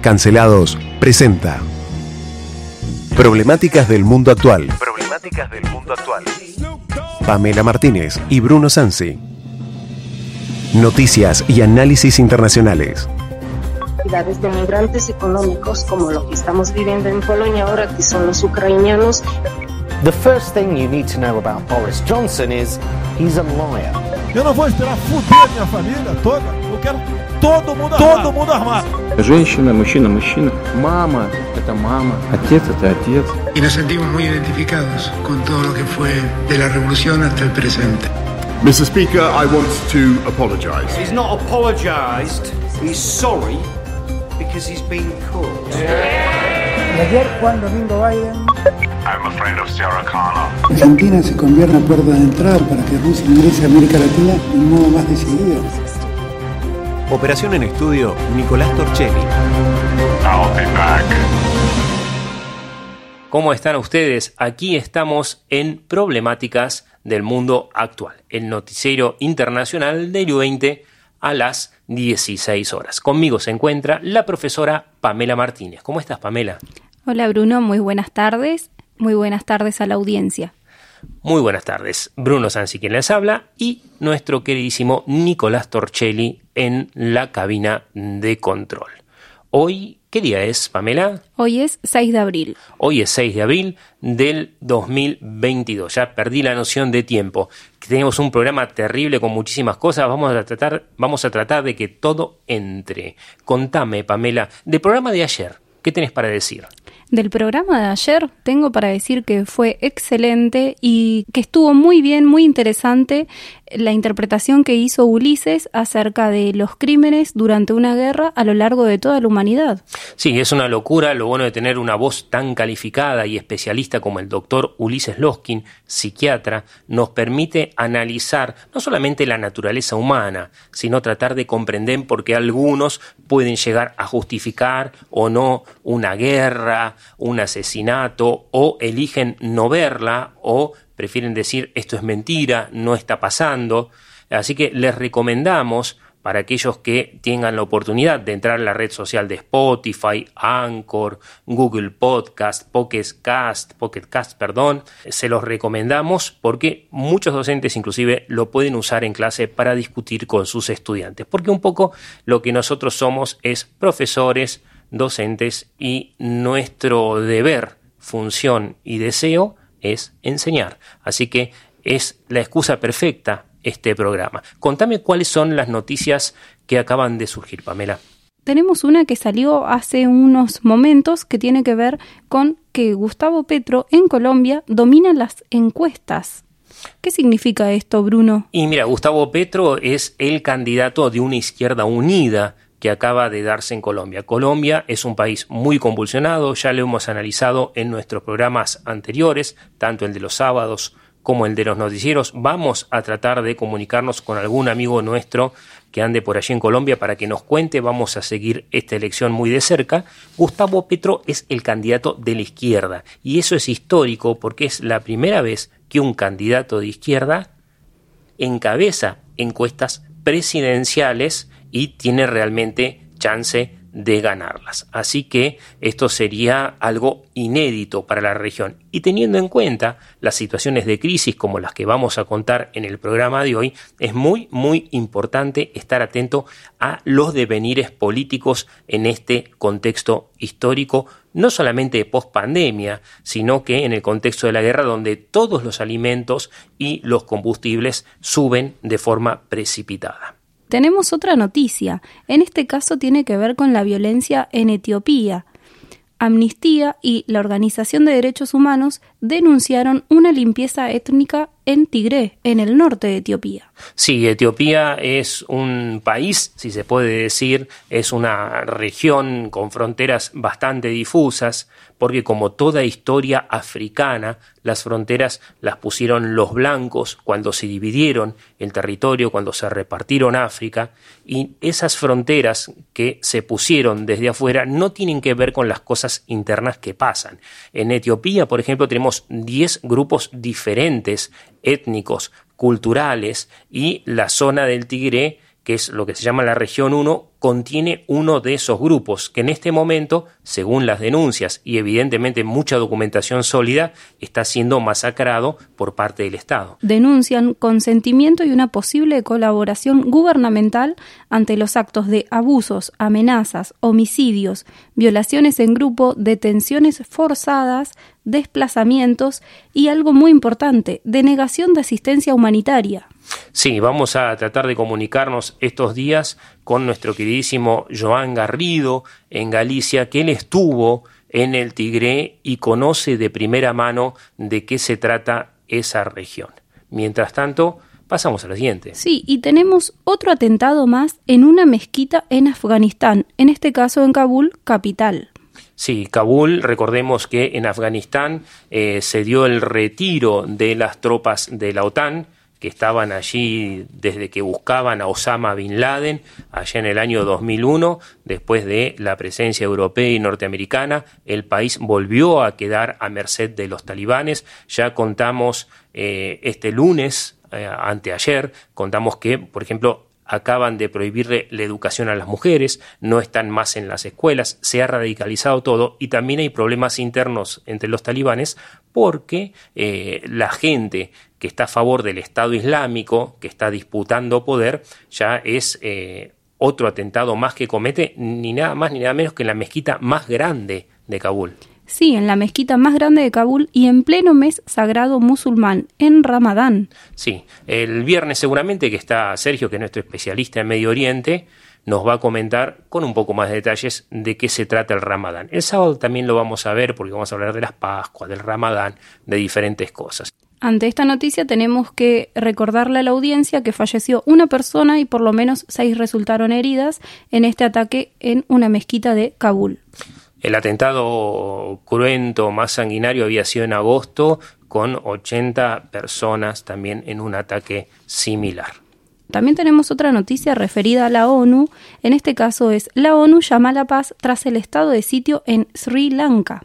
Cancelados presenta Problemáticas del mundo actual. Problemáticas del mundo actual. Pamela Martínez y Bruno Sansi. Noticias y análisis internacionales. de migrantes económicos como lo que estamos viviendo en Polonia ahora, que son los ucranianos. The first thing you need to know about Boris Johnson is he's a liar. Eu não vou esperar fuder minha família toda. Eu quero todo mundo armado. Todo mundo armado. Женщина, мужчина, мужчина. Мама – это мама. Отец – это отец. Y nos sentimos muy identificados con todo lo que fue de la revolución hasta el presente. Mr. Speaker, I want to apologize. He's not apologized. He's sorry because he's been caught. Y ayer Juan Domingo Biden I'm a friend of Sarah Connor. Argentina se convierte en puerta de entrada para que Rusia ingrese a América Latina de un modo más decidido. Operación en estudio, Nicolás Torchelli. I'll be back. ¿Cómo están ustedes? Aquí estamos en Problemáticas del Mundo Actual, el noticiero internacional del U20 a las 16 horas. Conmigo se encuentra la profesora Pamela Martínez. ¿Cómo estás, Pamela? Hola, Bruno. Muy buenas tardes. Muy buenas tardes a la audiencia. Muy buenas tardes. Bruno Sansi quien les habla y nuestro queridísimo Nicolás Torchelli en la cabina de control. Hoy, ¿qué día es, Pamela? Hoy es 6 de abril. Hoy es 6 de abril del 2022. Ya perdí la noción de tiempo. Tenemos un programa terrible con muchísimas cosas. Vamos a tratar, vamos a tratar de que todo entre. Contame, Pamela, del programa de ayer. ¿Qué tenés para decir? Del programa de ayer tengo para decir que fue excelente y que estuvo muy bien, muy interesante la interpretación que hizo Ulises acerca de los crímenes durante una guerra a lo largo de toda la humanidad. Sí, es una locura lo bueno de tener una voz tan calificada y especialista como el doctor Ulises Loskin, psiquiatra, nos permite analizar no solamente la naturaleza humana, sino tratar de comprender por qué algunos pueden llegar a justificar o no una guerra, un asesinato, o eligen no verla o prefieren decir esto es mentira, no está pasando. Así que les recomendamos para aquellos que tengan la oportunidad de entrar en la red social de Spotify, Anchor, Google Podcast, Pocket Cast, Pocket Cast, perdón, se los recomendamos porque muchos docentes inclusive lo pueden usar en clase para discutir con sus estudiantes, porque un poco lo que nosotros somos es profesores, docentes y nuestro deber, función y deseo es enseñar. Así que es la excusa perfecta este programa. Contame cuáles son las noticias que acaban de surgir, Pamela. Tenemos una que salió hace unos momentos que tiene que ver con que Gustavo Petro en Colombia domina las encuestas. ¿Qué significa esto, Bruno? Y mira, Gustavo Petro es el candidato de una izquierda unida que acaba de darse en Colombia. Colombia es un país muy convulsionado, ya lo hemos analizado en nuestros programas anteriores, tanto el de los sábados como el de los noticieros. Vamos a tratar de comunicarnos con algún amigo nuestro que ande por allí en Colombia para que nos cuente. Vamos a seguir esta elección muy de cerca. Gustavo Petro es el candidato de la izquierda y eso es histórico porque es la primera vez que un candidato de izquierda encabeza encuestas presidenciales y tiene realmente chance de ganarlas. Así que esto sería algo inédito para la región. Y teniendo en cuenta las situaciones de crisis como las que vamos a contar en el programa de hoy, es muy, muy importante estar atento a los devenires políticos en este contexto histórico, no solamente de post-pandemia, sino que en el contexto de la guerra donde todos los alimentos y los combustibles suben de forma precipitada. Tenemos otra noticia. En este caso tiene que ver con la violencia en Etiopía. Amnistía y la Organización de Derechos Humanos denunciaron una limpieza étnica en Tigré, en el norte de Etiopía. Sí, Etiopía es un país, si se puede decir, es una región con fronteras bastante difusas, porque como toda historia africana, las fronteras las pusieron los blancos cuando se dividieron el territorio, cuando se repartieron África, y esas fronteras que se pusieron desde afuera no tienen que ver con las cosas internas que pasan. En Etiopía, por ejemplo, tenemos 10 grupos diferentes étnicos, culturales, y la zona del Tigre que es lo que se llama la región 1, contiene uno de esos grupos que en este momento, según las denuncias y evidentemente mucha documentación sólida, está siendo masacrado por parte del Estado. Denuncian consentimiento y una posible colaboración gubernamental ante los actos de abusos, amenazas, homicidios, violaciones en grupo, detenciones forzadas, desplazamientos y algo muy importante, denegación de asistencia humanitaria. Sí, vamos a tratar de comunicarnos estos días con nuestro queridísimo Joan Garrido en Galicia, que él estuvo en el Tigré y conoce de primera mano de qué se trata esa región. Mientras tanto, pasamos a la siguiente. Sí, y tenemos otro atentado más en una mezquita en Afganistán, en este caso en Kabul, capital. Sí, Kabul, recordemos que en Afganistán eh, se dio el retiro de las tropas de la OTAN, que estaban allí desde que buscaban a Osama Bin Laden, allá en el año 2001, después de la presencia europea y norteamericana, el país volvió a quedar a merced de los talibanes. Ya contamos eh, este lunes, eh, anteayer, contamos que, por ejemplo, acaban de prohibirle la educación a las mujeres, no están más en las escuelas, se ha radicalizado todo y también hay problemas internos entre los talibanes porque eh, la gente que está a favor del Estado Islámico, que está disputando poder, ya es eh, otro atentado más que comete, ni nada más ni nada menos que la mezquita más grande de Kabul. Sí, en la mezquita más grande de Kabul y en pleno mes sagrado musulmán, en Ramadán. Sí, el viernes seguramente que está Sergio, que es nuestro especialista en Medio Oriente, nos va a comentar con un poco más de detalles de qué se trata el Ramadán. El sábado también lo vamos a ver porque vamos a hablar de las Pascuas, del Ramadán, de diferentes cosas. Ante esta noticia tenemos que recordarle a la audiencia que falleció una persona y por lo menos seis resultaron heridas en este ataque en una mezquita de Kabul. El atentado cruento más sanguinario había sido en agosto con 80 personas también en un ataque similar. También tenemos otra noticia referida a la ONU. En este caso es la ONU llama a la paz tras el estado de sitio en Sri Lanka.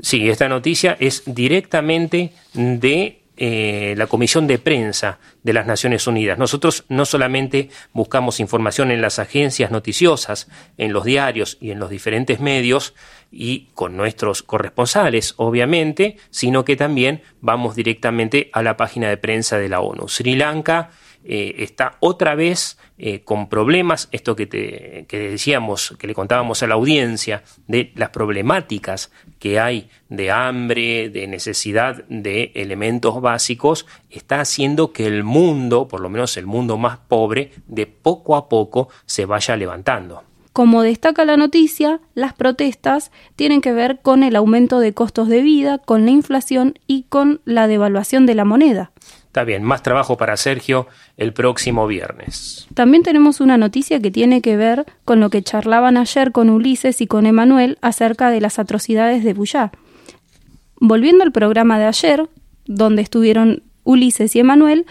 Sí, esta noticia es directamente de eh, la Comisión de Prensa de las Naciones Unidas. Nosotros no solamente buscamos información en las agencias noticiosas, en los diarios y en los diferentes medios, y con nuestros corresponsales, obviamente, sino que también vamos directamente a la página de prensa de la ONU. Sri Lanka eh, está otra vez eh, con problemas, esto que, te, que decíamos, que le contábamos a la audiencia, de las problemáticas que hay de hambre, de necesidad de elementos básicos, está haciendo que el mundo, por lo menos el mundo más pobre, de poco a poco se vaya levantando. Como destaca la noticia, las protestas tienen que ver con el aumento de costos de vida, con la inflación y con la devaluación de la moneda. Está bien, más trabajo para Sergio el próximo viernes. También tenemos una noticia que tiene que ver con lo que charlaban ayer con Ulises y con Emanuel acerca de las atrocidades de Buyá. Volviendo al programa de ayer, donde estuvieron Ulises y Emanuel,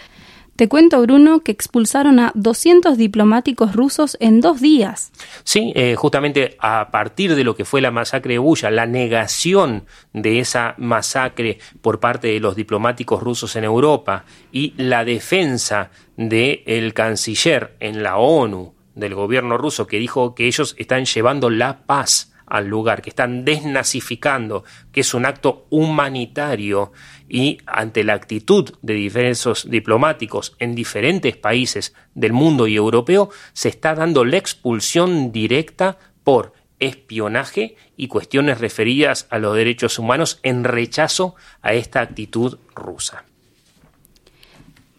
te cuento, Bruno, que expulsaron a 200 diplomáticos rusos en dos días. Sí, eh, justamente a partir de lo que fue la masacre de Buya, la negación de esa masacre por parte de los diplomáticos rusos en Europa y la defensa del canciller en la ONU del gobierno ruso que dijo que ellos están llevando la paz al lugar, que están desnazificando, que es un acto humanitario y ante la actitud de diversos diplomáticos en diferentes países del mundo y europeo, se está dando la expulsión directa por espionaje y cuestiones referidas a los derechos humanos en rechazo a esta actitud rusa.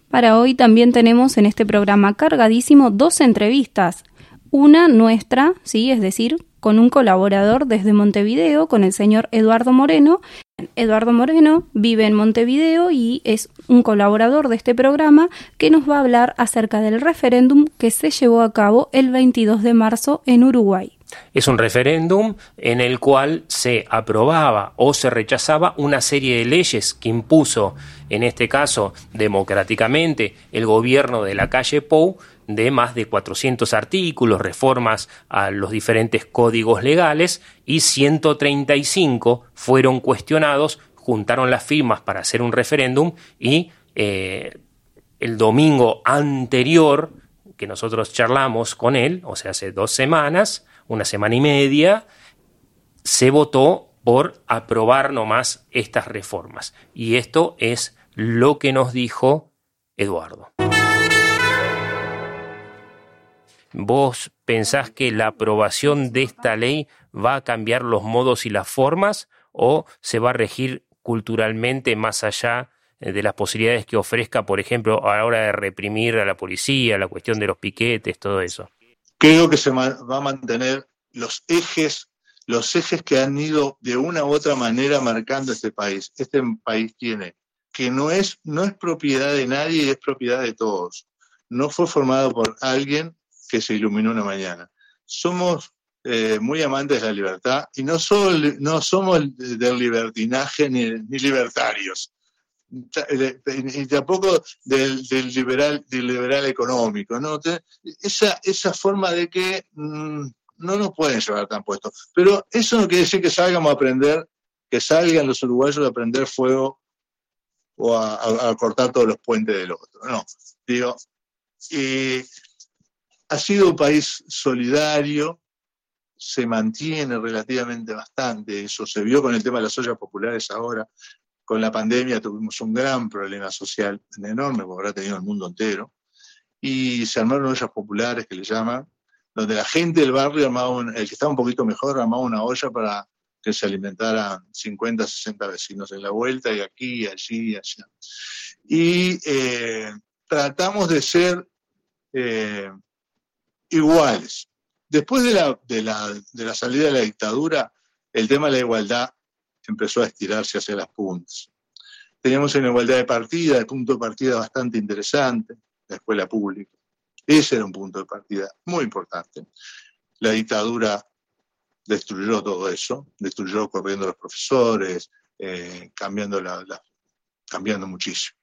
Para hoy también tenemos en este programa cargadísimo dos entrevistas. Una nuestra, sí, es decir, con un colaborador desde Montevideo, con el señor Eduardo Moreno. Eduardo Moreno vive en Montevideo y es un colaborador de este programa que nos va a hablar acerca del referéndum que se llevó a cabo el 22 de marzo en Uruguay. Es un referéndum en el cual se aprobaba o se rechazaba una serie de leyes que impuso, en este caso democráticamente, el gobierno de la calle Pou de más de 400 artículos, reformas a los diferentes códigos legales y 135 fueron cuestionados, juntaron las firmas para hacer un referéndum y eh, el domingo anterior que nosotros charlamos con él, o sea, hace dos semanas, una semana y media, se votó por aprobar nomás estas reformas. Y esto es lo que nos dijo Eduardo. ¿Vos pensás que la aprobación de esta ley va a cambiar los modos y las formas o se va a regir culturalmente más allá eh, de las posibilidades que ofrezca, por ejemplo, a la hora de reprimir a la policía, la cuestión de los piquetes, todo eso? Creo que se va a mantener los ejes, los ejes que han ido de una u otra manera marcando este país. Este país tiene que no es, no es propiedad de nadie, es propiedad de todos. No fue formado por alguien que se iluminó una mañana. Somos eh, muy amantes de la libertad y no, solo, no somos del libertinaje ni, ni libertarios y tampoco del, del, liberal, del liberal económico. ¿no? Esa, esa forma de que mm, no nos pueden llevar tan puestos. Pero eso no quiere decir que salgamos a aprender, que salgan los uruguayos a aprender fuego o a, cortar todos los puentes del otro. No, digo, ha sido un país solidario, se mantiene relativamente bastante, eso se vio con el tema de las ollas populares ahora, con la pandemia tuvimos un gran problema social, enorme, porque habrá tenido el mundo entero, y se armaron ollas populares que le llaman, donde la gente del barrio armaba, el que estaba un poquito mejor, armaba una olla para que se alimentaran 50, 60 vecinos en la vuelta, y aquí, allí, y allá. Y eh, tratamos de ser eh, iguales. Después de la, de, la, de la salida de la dictadura, el tema de la igualdad empezó a estirarse hacia las puntas. Teníamos una igualdad de partida, de punto de partida bastante interesante, la escuela pública. Ese era un punto de partida muy importante. La dictadura destruyó todo eso, destruyó corriendo los profesores, eh, cambiando, la, cambiando muchísimo.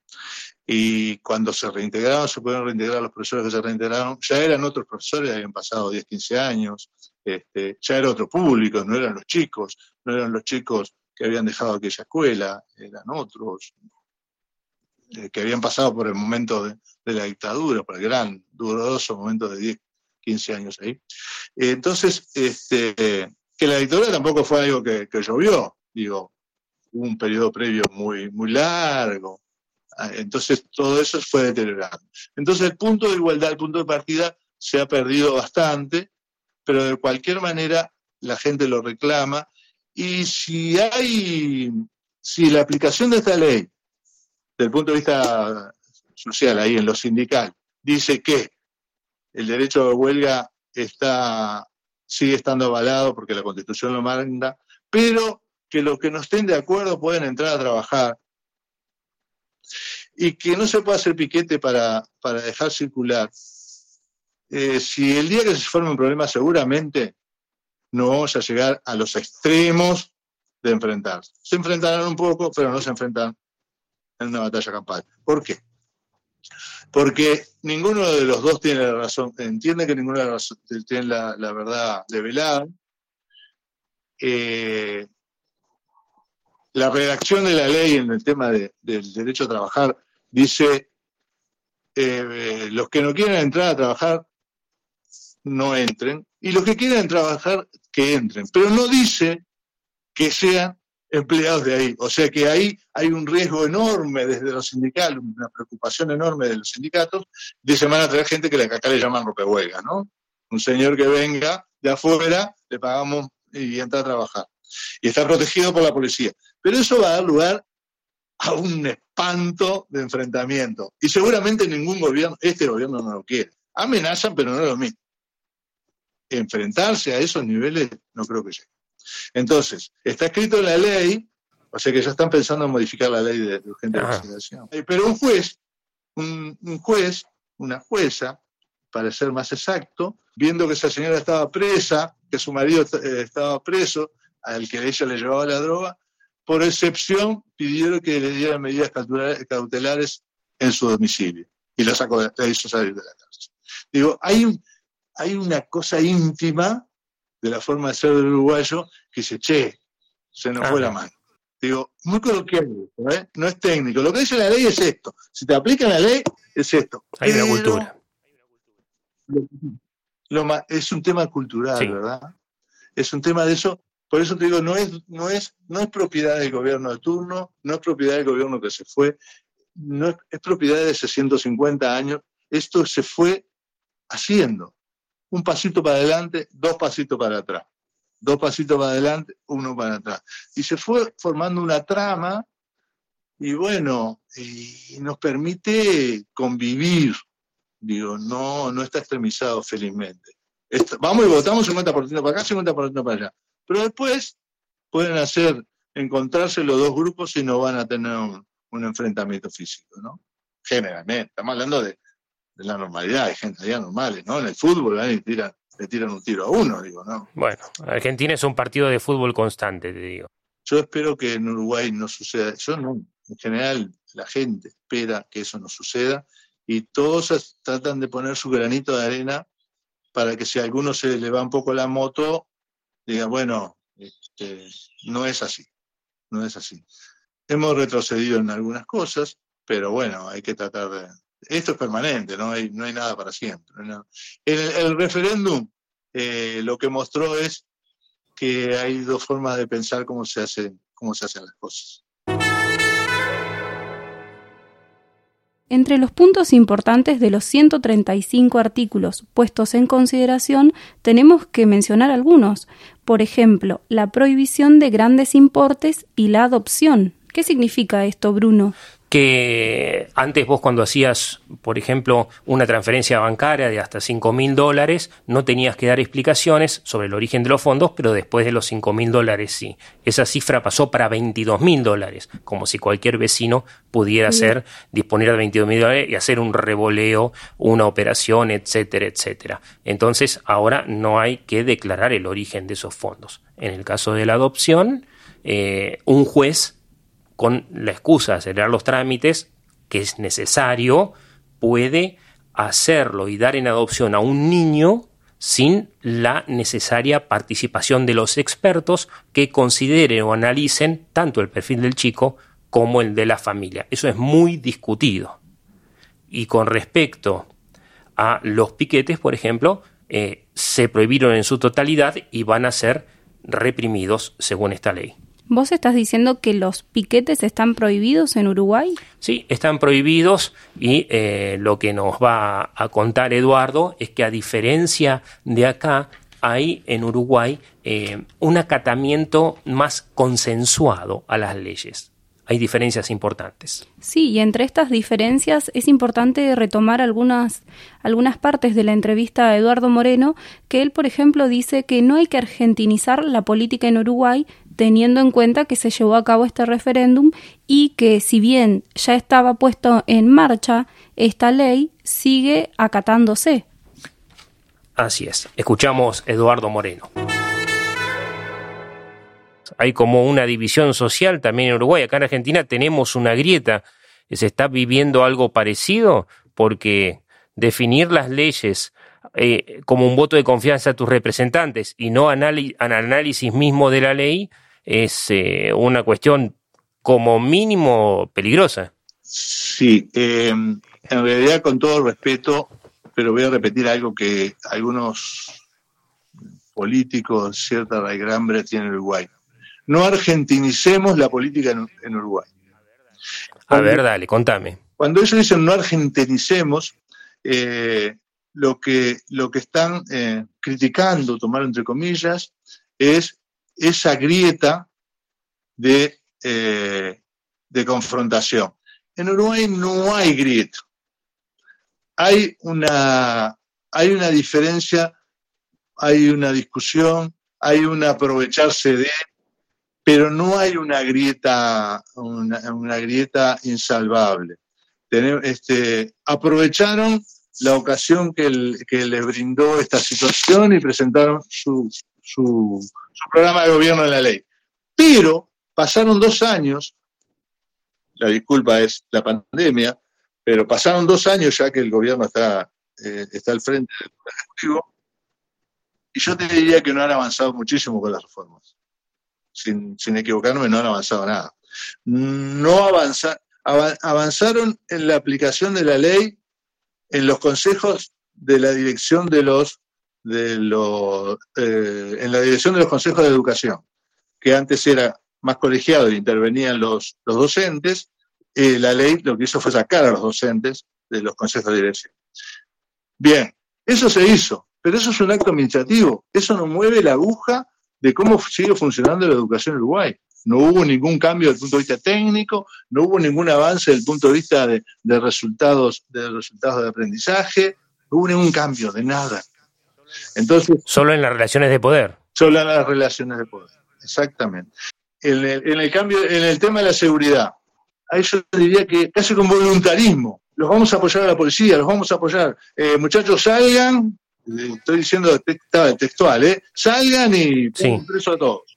Y cuando se reintegraron, se pudieron reintegrar los profesores que se reintegraron, ya eran otros profesores, habían pasado 10, 15 años, este, ya era otro público, no eran los chicos, no eran los chicos que habían dejado aquella escuela, eran otros, eh, que habían pasado por el momento de, la dictadura, por el gran, doloroso momento de 10, 15 años ahí. Entonces, este, que la dictadura tampoco fue algo que, llovió, digo, hubo un periodo previo muy, muy largo, entonces todo eso fue deteriorando. Entonces el punto de igualdad, el punto de partida se ha perdido bastante, pero de cualquier manera la gente lo reclama y si hay, si la aplicación de esta ley, desde el punto de vista social, ahí en lo sindical, dice que el derecho de huelga está, sigue estando avalado porque la Constitución lo manda, pero que los que no estén de acuerdo pueden entrar a trabajar y que no se puede hacer piquete para, para dejar circular. Eh, si el día que se forme un problema, seguramente no vamos a llegar a los extremos de enfrentar. Se enfrentarán un poco, pero no se enfrentan en una batalla campal. ¿Por qué? Porque ninguno de los dos tiene la razón, entiende que ninguno de los dos tiene la, verdad develada. Eh, la redacción de la ley en el tema del derecho a trabajar dice, eh, los que no quieren entrar a trabajar, no entren, y los que quieran trabajar, que entren. Pero no dice que sean empleados de ahí. O sea que ahí hay un riesgo enorme desde los sindicatos, una preocupación enorme de los sindicatos, de se van a traer gente que acá le llaman ropehuelga, ¿no? Un señor que venga de afuera, le pagamos y entra a trabajar. Y está protegido por la policía. Pero eso va a dar lugar a un espanto de enfrentamiento. Y seguramente ningún gobierno, este gobierno no lo quiere. Amenazan, pero no es lo mismo enfrentarse a esos niveles, no creo que llegue. Entonces, está escrito en la ley, o sea que ya están pensando en modificar la ley de, urgente investigación. Eh, pero un juez, un, juez, una jueza, para ser más exacto, viendo que esa señora estaba presa, que su marido eh, estaba preso, al que ella le llevaba la droga, por excepción pidieron que le dieran medidas cautelares en su domicilio y la sacó, la hizo salir de la cárcel. Digo, hay un, hay una cosa íntima de la forma de ser del uruguayo que se che, se nos fue la mano. Digo, muy coloquial, ¿eh? no es técnico. Lo que dice la ley es esto. Si te aplica la ley, es esto. Hay una cultura. es un tema cultural, ¿verdad? Es un tema de eso. Por eso te digo, no es, no, es, no es propiedad del gobierno de turno, no es propiedad del gobierno que se fue, no es, es propiedad de hace 150 años. Esto se fue haciendo. Un pasito para adelante, dos pasitos para atrás. Dos pasitos para adelante, uno para atrás. Y se fue formando una trama y bueno, nos permite convivir. Digo, no, no está extremizado felizmente. vamos y votamos 50% para acá, 50% para allá. Pero después pueden hacer, encontrarse los dos grupos y no van a tener un, enfrentamiento físico, ¿no? Generalmente, estamos hablando de, la normalidad, hay gente allá normales, ¿no? En el fútbol le tiran, le tiran un tiro a uno, digo, ¿no? Bueno, Argentina es un partido de fútbol constante, te digo. Yo espero que en Uruguay no suceda, yo no, en general, la gente espera que eso no suceda y todos tratan de poner su granito de arena para que si a alguno se le va un poco la moto, digan, bueno, este, no es así, no es así. Hemos retrocedido en algunas cosas, pero bueno, hay que tratar de... Esto es permanente, no hay, no hay nada para siempre. El, referéndum eh, lo que mostró es que hay dos formas de pensar cómo se, hace, cómo se hacen las cosas. Entre los puntos importantes de los 135 artículos puestos en consideración tenemos que mencionar algunos. Por ejemplo, la prohibición de grandes importes y la adopción. ¿Qué significa esto, Bruno? Que antes vos cuando hacías, por ejemplo, una transferencia bancaria de hasta 5 mil dólares, no tenías que dar explicaciones sobre el origen de los fondos, pero después de los 5 mil dólares sí. Esa cifra pasó para 22 mil dólares, como si cualquier vecino pudiera hacer, disponer de 22 mil dólares y hacer un revoleo, una operación, etcétera, etcétera. Entonces, ahora no hay que declarar el origen de esos fondos. En el caso de la adopción, eh, un juez con la excusa de acelerar los trámites, que es necesario, puede hacerlo y dar en adopción a un niño sin la necesaria participación de los expertos que consideren o analicen tanto el perfil del chico como el de la familia. Eso es muy discutido. Y con respecto a los piquetes, por ejemplo, eh, se prohibieron en su totalidad y van a ser reprimidos según esta ley. ¿Vos estás diciendo que los piquetes están prohibidos en Uruguay? Sí, están prohibidos y eh, lo que nos va a contar Eduardo es que a diferencia de acá, hay en Uruguay eh, un acatamiento más consensuado a las leyes hay diferencias importantes. Sí, y entre estas diferencias es importante retomar algunas, algunas partes de la entrevista a Eduardo Moreno, que él, por ejemplo, dice que no hay que argentinizar la política en Uruguay, teniendo en cuenta que se llevó a cabo este referéndum y que si bien ya estaba puesto en marcha, esta ley sigue acatándose. Así es. Escuchamos Eduardo Moreno hay como una división social también en Uruguay. Acá en Argentina tenemos una grieta. ¿Se está viviendo algo parecido? Porque definir las leyes eh, como un voto de confianza a tus representantes y no análisis mismo de la ley es eh, una cuestión como mínimo peligrosa. Sí, em, en realidad con todo respeto, pero voy a repetir algo que algunos políticos, cierta raigrambre tienen en Uruguay no argentinicemos la política en, Uruguay. a ver, dale, contame. Cuando ellos dicen no argentinicemos, eh, lo, que, lo que están eh, criticando, tomar entre comillas, es esa grieta de, eh, de confrontación. En Uruguay no hay grieta. Hay una, hay una diferencia, hay una discusión, hay un aprovecharse de, pero no hay una grieta, una, grieta insalvable. este, aprovecharon la ocasión que, les brindó esta situación y presentaron su, su, programa de gobierno de la ley. Pero pasaron dos años, la disculpa es la pandemia, pero pasaron dos años ya que el gobierno está, eh, está al frente del Ejecutivo, y yo te diría que no han avanzado muchísimo con las reformas sin, equivocarme, no han avanzado nada. No avanza, avanzaron en la aplicación de la ley en los consejos de la dirección de los, de los eh, en la dirección de los consejos de educación, que antes era más colegiado y intervenían los, docentes, eh, la ley lo que hizo fue sacar a los docentes de los consejos de dirección. Bien, eso se hizo, pero eso es un acto administrativo, eso no mueve la aguja de cómo sigue funcionando la educación en Uruguay. No hubo ningún cambio desde el punto de vista técnico, no hubo ningún avance desde el punto de vista de, resultados, de resultados de aprendizaje, no hubo ningún cambio de nada. Entonces, solo en las relaciones de poder. Solo en las relaciones de poder, exactamente. En el, cambio, en el tema de la seguridad, a yo diría que casi con voluntarismo, los vamos a apoyar a la policía, los vamos a apoyar. Eh, muchachos, salgan, estoy diciendo textual, ¿eh? salgan y preso a todos.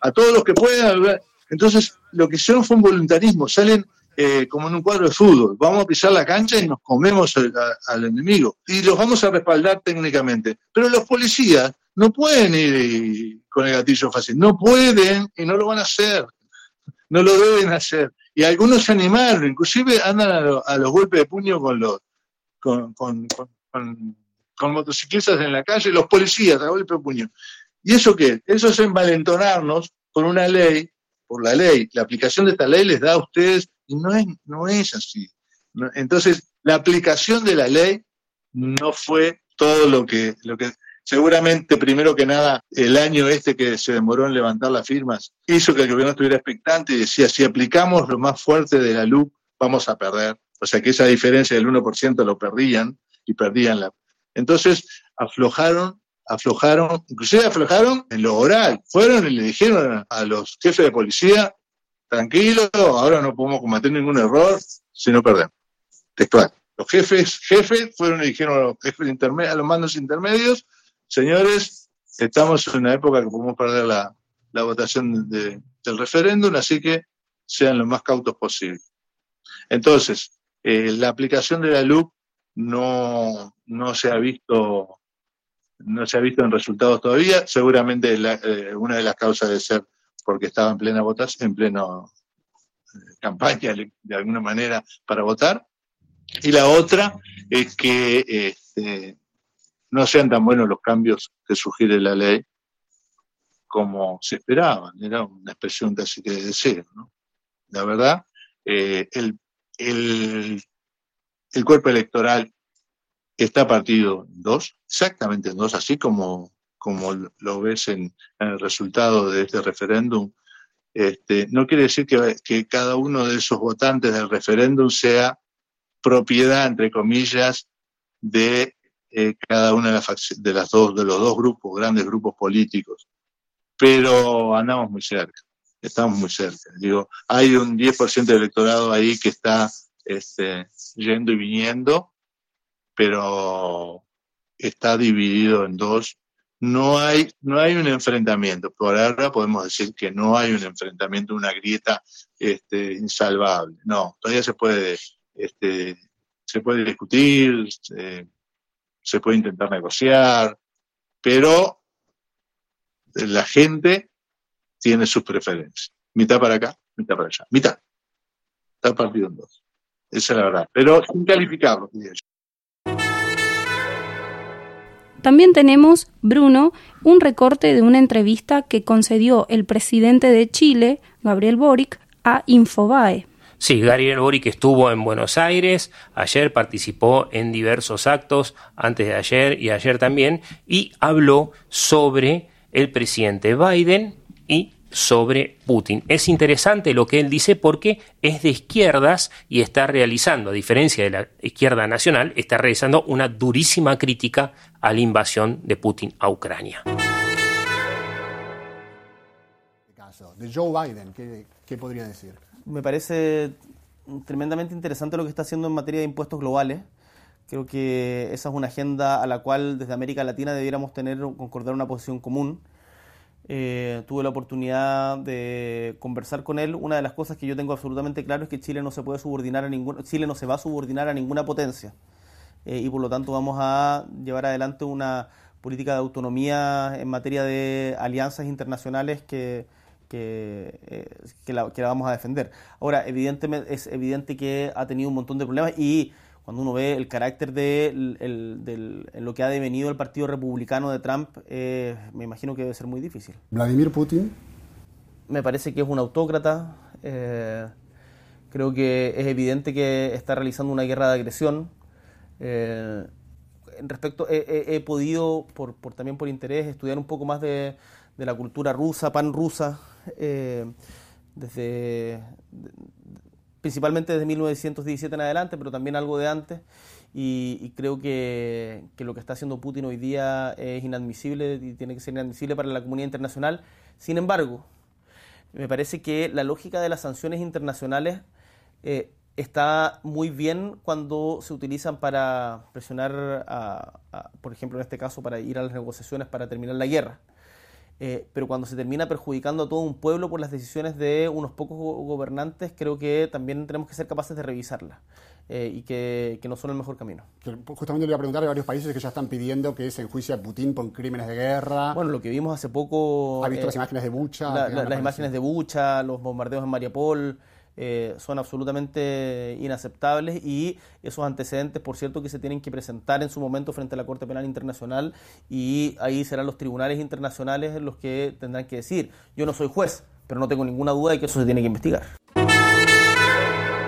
A todos los que puedan. Entonces, lo que hicieron fue un voluntarismo, salen eh, como en un cuadro de fútbol. Vamos a pisar la cancha y nos comemos al enemigo. Y los vamos a respaldar técnicamente. Pero los policías no pueden ir con el gatillo fácil. No pueden y no lo van a hacer. No lo deben hacer. Y algunos se animaron, inclusive andan a, los golpes de puño con los con, con, con, motociclistas en la calle, los policías a golpe de puño. ¿Y eso qué? Eso es envalentonarnos con una ley, por la ley. La aplicación de esta ley les da a ustedes, y no es, no es así. Entonces, la aplicación de la ley no fue todo lo que, lo que Seguramente, primero que nada, el año este que se demoró en levantar las firmas hizo que el gobierno estuviera expectante y decía, si aplicamos lo más fuerte de la LUC, vamos a perder. O sea que esa diferencia del 1% lo perdían y perdían la... Entonces, aflojaron, aflojaron, inclusive aflojaron en lo oral. Fueron y le dijeron a los jefes de policía, tranquilo, ahora no podemos cometer ningún error si no perdemos. Textual. Los jefes, jefes fueron y dijeron a los jefes intermedios, a los mandos intermedios, señores, estamos en una época que podemos perder la, votación del referéndum, así que sean lo más cautos posible. Entonces, eh, la aplicación de la LUC no, no se ha visto no se ha visto en resultados todavía. Seguramente eh, una de las causas de ser porque estaba en plena votación, en plena eh, campaña de alguna manera para votar. Y la otra es que este, no sean tan buenos los cambios que sugiere la ley como se esperaban. Era una expresión casi que de deseo. ¿no? La verdad, eh, el, el, cuerpo electoral está partido en dos, exactamente en dos, así como, como lo ves en, el resultado de este referéndum. Este, no quiere decir que, que cada uno de esos votantes del referéndum sea propiedad, entre comillas, de eh, cada una de las, de las dos, de los dos grupos, grandes grupos políticos. Pero andamos muy cerca, estamos muy cerca. Digo, hay un 10% de electorado ahí que está este, yendo y viniendo, pero está dividido en dos. No hay, no hay un enfrentamiento. Por ahora podemos decir que no hay un enfrentamiento, una grieta este, insalvable. No, todavía se puede, este, se puede discutir, se puede intentar negociar, pero la gente tiene sus preferencias. Mitad para acá, mitad para allá. Mitad. Está partido en dos. Esa es la verdad. Pero sin calificarlo, También tenemos, Bruno, un recorte de una entrevista que concedió el presidente de Chile, Gabriel Boric, a Infobae. Sí, Gary Boric estuvo en Buenos Aires, ayer participó en diversos actos, antes de ayer y ayer también, y habló sobre el presidente Biden y sobre Putin. Es interesante lo que él dice porque es de izquierdas y está realizando, a diferencia de la izquierda nacional, está realizando una durísima crítica a la invasión de Putin a Ucrania. De Joe Biden, qué podría decir? Me parece tremendamente interesante lo que está haciendo en materia de impuestos globales. Creo que esa es una agenda a la cual desde América Latina debiéramos tener, concordar una posición común. Eh, tuve la oportunidad de conversar con él. Una de las cosas que yo tengo absolutamente claro es que Chile no se puede subordinar a ningún, Chile no se va a subordinar a ninguna potencia. Eh, y por lo tanto vamos a llevar adelante una política de autonomía en materia de alianzas internacionales que, eh, que, la, que, la, vamos a defender. Ahora, evidentemente, es evidente que ha tenido un montón de problemas y cuando uno ve el carácter de el, del, en lo que ha devenido el Partido Republicano de Trump, eh, me imagino que debe ser muy difícil. Vladimir Putin. Me parece que es un autócrata. Eh, creo que es evidente que está realizando una guerra de agresión. Eh, respecto, he, podido, por, por, también por interés, estudiar un poco más de, de la cultura rusa, pan rusa, eh, desde, principalmente desde 1917 en adelante, pero también algo de antes. Y, creo que, lo que está haciendo Putin hoy día es inadmisible y tiene que ser inadmisible para la comunidad internacional. Sin embargo, me parece que la lógica de las sanciones internacionales eh, está muy bien cuando se utilizan para presionar, por ejemplo, en este caso, para ir a las negociaciones para terminar la guerra. Eh, pero cuando se termina perjudicando a todo un pueblo por las decisiones de unos pocos gobernantes, creo que también tenemos que ser capaces de revisarlas. Eh, y que, no son el mejor camino. Justamente le iba a preguntar, hay varios países que ya están pidiendo que se enjuicie a Putin por crímenes de guerra. Bueno, lo que vimos hace poco... ¿Ha visto las imágenes de Bucha? las imágenes de Bucha, los bombardeos en Mariupol, eh, son absolutamente inaceptables y esos antecedentes, por cierto, que se tienen que presentar en su momento frente a la Corte Penal Internacional y ahí serán los tribunales internacionales los que tendrán que decir, yo no soy juez, pero no tengo ninguna duda de que eso se tiene que investigar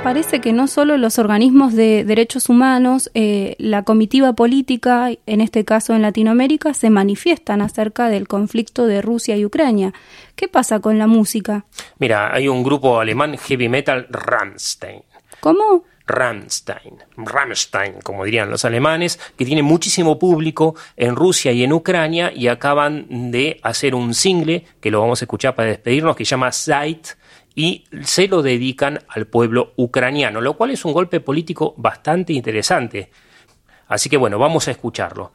parece que no solo los organismos de derechos humanos, eh, la comitiva política, en este caso en Latinoamérica, se manifiestan acerca del conflicto de Rusia y Ucrania. ¿Qué pasa con la música? Mira, hay un grupo alemán heavy metal Rammstein. ¿Cómo? Rammstein, Rammstein, como dirían los alemanes, que tiene muchísimo público en Rusia y en Ucrania y acaban de hacer un single que lo vamos a escuchar para despedirnos que se llama Zeit y se lo dedican al pueblo ucraniano, lo cual es un golpe político bastante interesante. Así que bueno, vamos a escucharlo.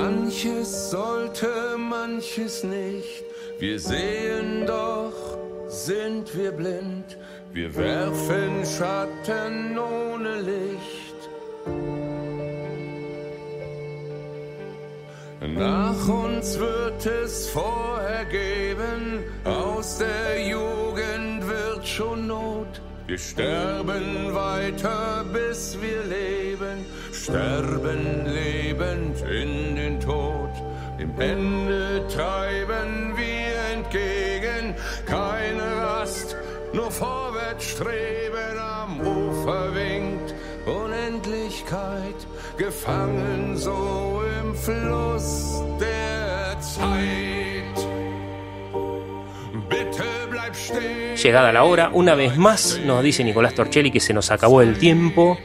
Manches sollte, manches nicht. Wir sehen doch, sind wir blind. Wir werfen Schatten ohne Licht. Nach uns wird es vorher geben, aus der Jugend wird schon Not. Wir sterben weiter, bis wir leben, sterben lebend in den Tod. Dem Ende treiben wir entgegen, keine Rast, nur vorwärts streben. Am Ufer winkt Unendlichkeit, gefangen so im Fluss der Zeit. Bitte bleib stehen. Llegada la hora, una vez más nos dice Nicolás Torchelli que se nos acabó el tiempo.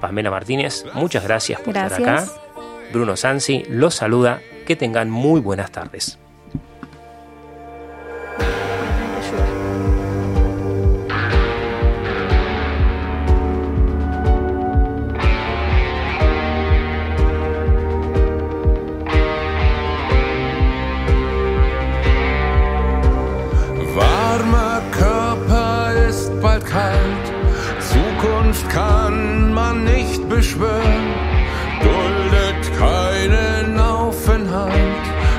Pamela Martínez, muchas gracias por estar acá. Bruno Sansi los saluda. Que tengan muy buenas tardes.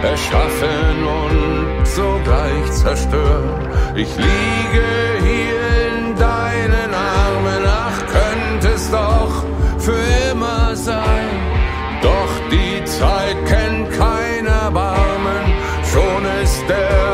erschaffen und sogleich zerstören. Ich liege hier in deinen Armen, ach, könnte es doch für immer sein. Doch die Zeit kennt keiner Barmen, schon ist der